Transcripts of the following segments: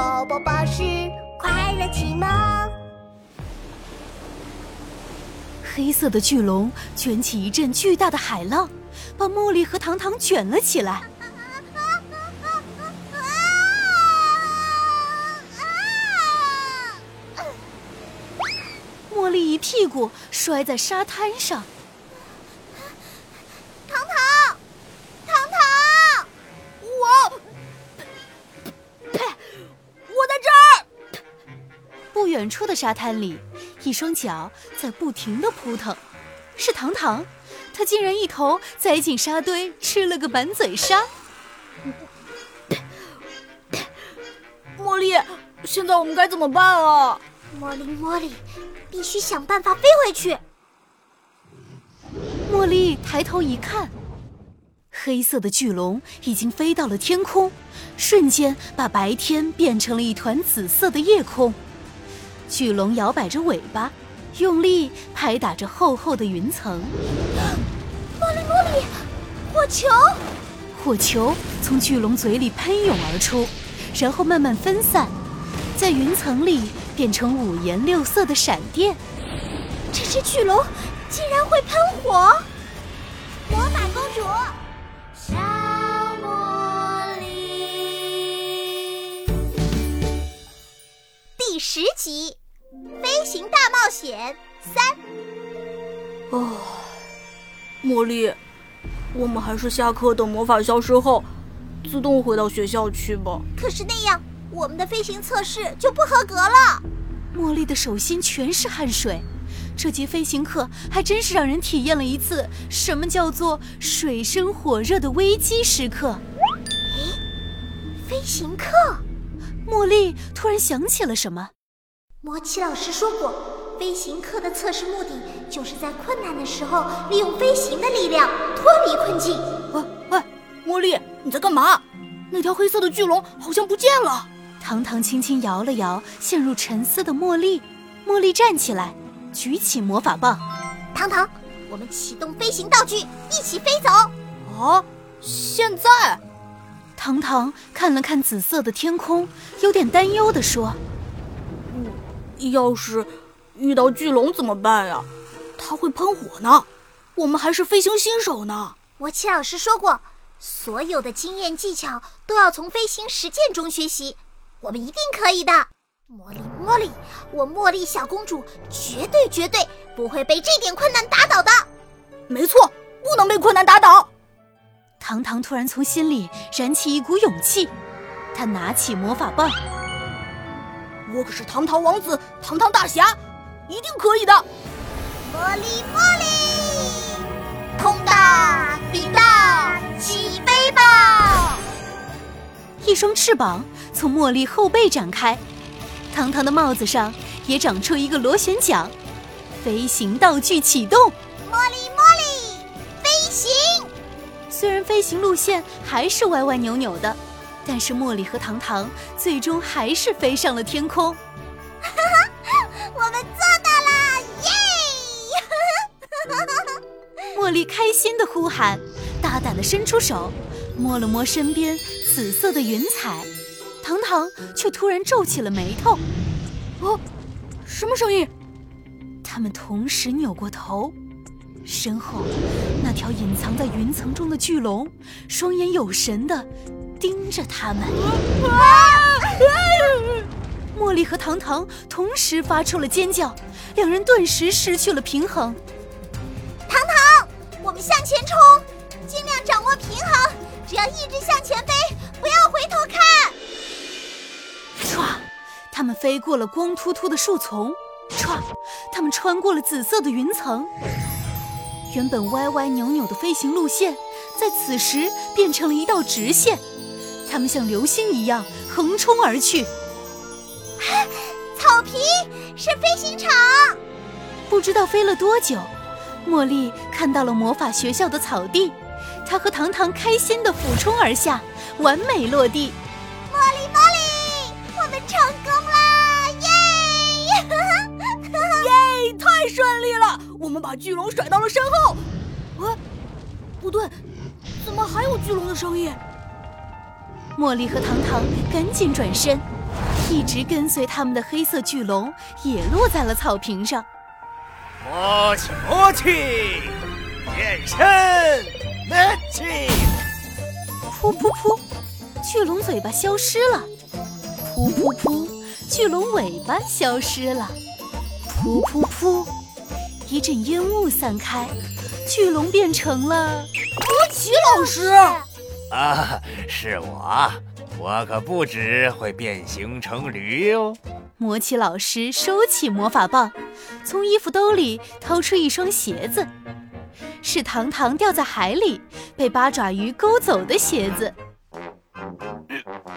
宝宝巴士快乐启蒙。黑色的巨龙卷起一阵巨大的海浪，把茉莉和糖糖卷了起来。茉莉一屁股摔在沙滩上。远处的沙滩里，一双脚在不停的扑腾，是糖糖，他竟然一头栽进沙堆，吃了个满嘴沙。茉莉，现在我们该怎么办啊？茉莉，茉莉，必须想办法飞回去。茉莉抬头一看，黑色的巨龙已经飞到了天空，瞬间把白天变成了一团紫色的夜空。巨龙摇摆着尾巴，用力拍打着厚厚的云层。茉莉，茉莉，火球！火球从巨龙嘴里喷涌而出，然后慢慢分散，在云层里变成五颜六色的闪电。这只巨龙竟然会喷火！十集《飞行大冒险三》。哦，茉莉，我们还是下课等魔法消失后，自动回到学校去吧。可是那样，我们的飞行测试就不合格了。茉莉的手心全是汗水。这节飞行课还真是让人体验了一次什么叫做水深火热的危机时刻。诶，飞行课！茉莉突然想起了什么。魔奇老师说过，飞行课的测试目的就是在困难的时候利用飞行的力量脱离困境。喂喂，茉莉，你在干嘛？那条黑色的巨龙好像不见了。糖糖轻轻摇了摇陷入沉思的茉莉，茉莉站起来。举起魔法棒，糖糖，我们启动飞行道具，一起飞走。哦，现在？糖糖看了看紫色的天空，有点担忧地说：“嗯，要是遇到巨龙怎么办呀？它会喷火呢。我们还是飞行新手呢。”我齐老师说过，所有的经验技巧都要从飞行实践中学习。我们一定可以的。茉莉，茉莉，我茉莉小公主绝对绝对不会被这点困难打倒的。没错，不能被困难打倒。糖糖突然从心里燃起一股勇气，他拿起魔法棒。我可是堂堂王子，堂堂大侠，一定可以的。茉莉，茉莉，空大冰大起飞吧！一双翅膀从茉莉后背展开。堂堂的帽子上也长出一个螺旋桨，飞行道具启动。茉莉，茉莉，飞行！虽然飞行路线还是歪歪扭扭的，但是茉莉和糖糖最终还是飞上了天空。哈哈，我们做到了！耶！茉莉开心的呼喊，大胆的伸出手，摸了摸身边紫色的云彩。糖糖却突然皱起了眉头，哦，什么声音？他们同时扭过头，身后那条隐藏在云层中的巨龙，双眼有神的盯着他们。茉莉和糖糖同时发出了尖叫，两人顿时失去了平衡。糖糖，我们向前冲，尽量掌握平衡，只要一直向前飞，不要回头看。唰，他们飞过了光秃秃的树丛；唰，他们穿过了紫色的云层。原本歪歪扭扭的飞行路线，在此时变成了一道直线。他们像流星一样横冲而去。草皮是飞行场。不知道飞了多久，茉莉看到了魔法学校的草地，她和糖糖开心地俯冲而下，完美落地。茉莉，茉莉，我们成功啦！耶！耶！太顺利了，我们把巨龙甩到了身后。啊，不对，怎么还有巨龙的声音？茉莉和糖糖赶紧转身，一直跟随他们的黑色巨龙也落在了草坪上。魔气魔气，变身魔气！噗噗噗，巨龙嘴巴消失了。噗噗噗，巨龙尾巴消失了。噗噗噗，一阵烟雾散开，巨龙变成了魔奇老师。啊，是我，我可不止会变形成驴哟。魔奇老师收起魔法棒，从衣服兜里掏出一双鞋子，是糖糖掉在海里被八爪鱼勾走的鞋子。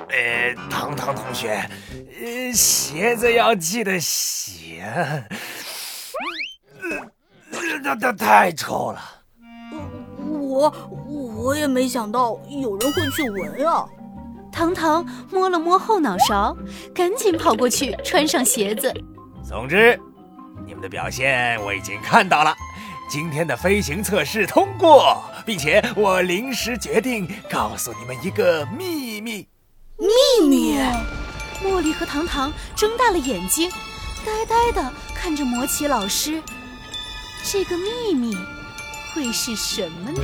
呃，糖糖同学，呃，鞋子要记得洗，呃那那太臭了。我我也没想到有人会去闻啊。糖糖摸了摸后脑勺，赶紧跑过去穿上鞋子。总之，你们的表现我已经看到了，今天的飞行测试通过，并且我临时决定告诉你们一个秘密。秘密？茉莉和糖糖睁大了眼睛，呆呆地看着魔奇老师。这个秘密会是什么呢？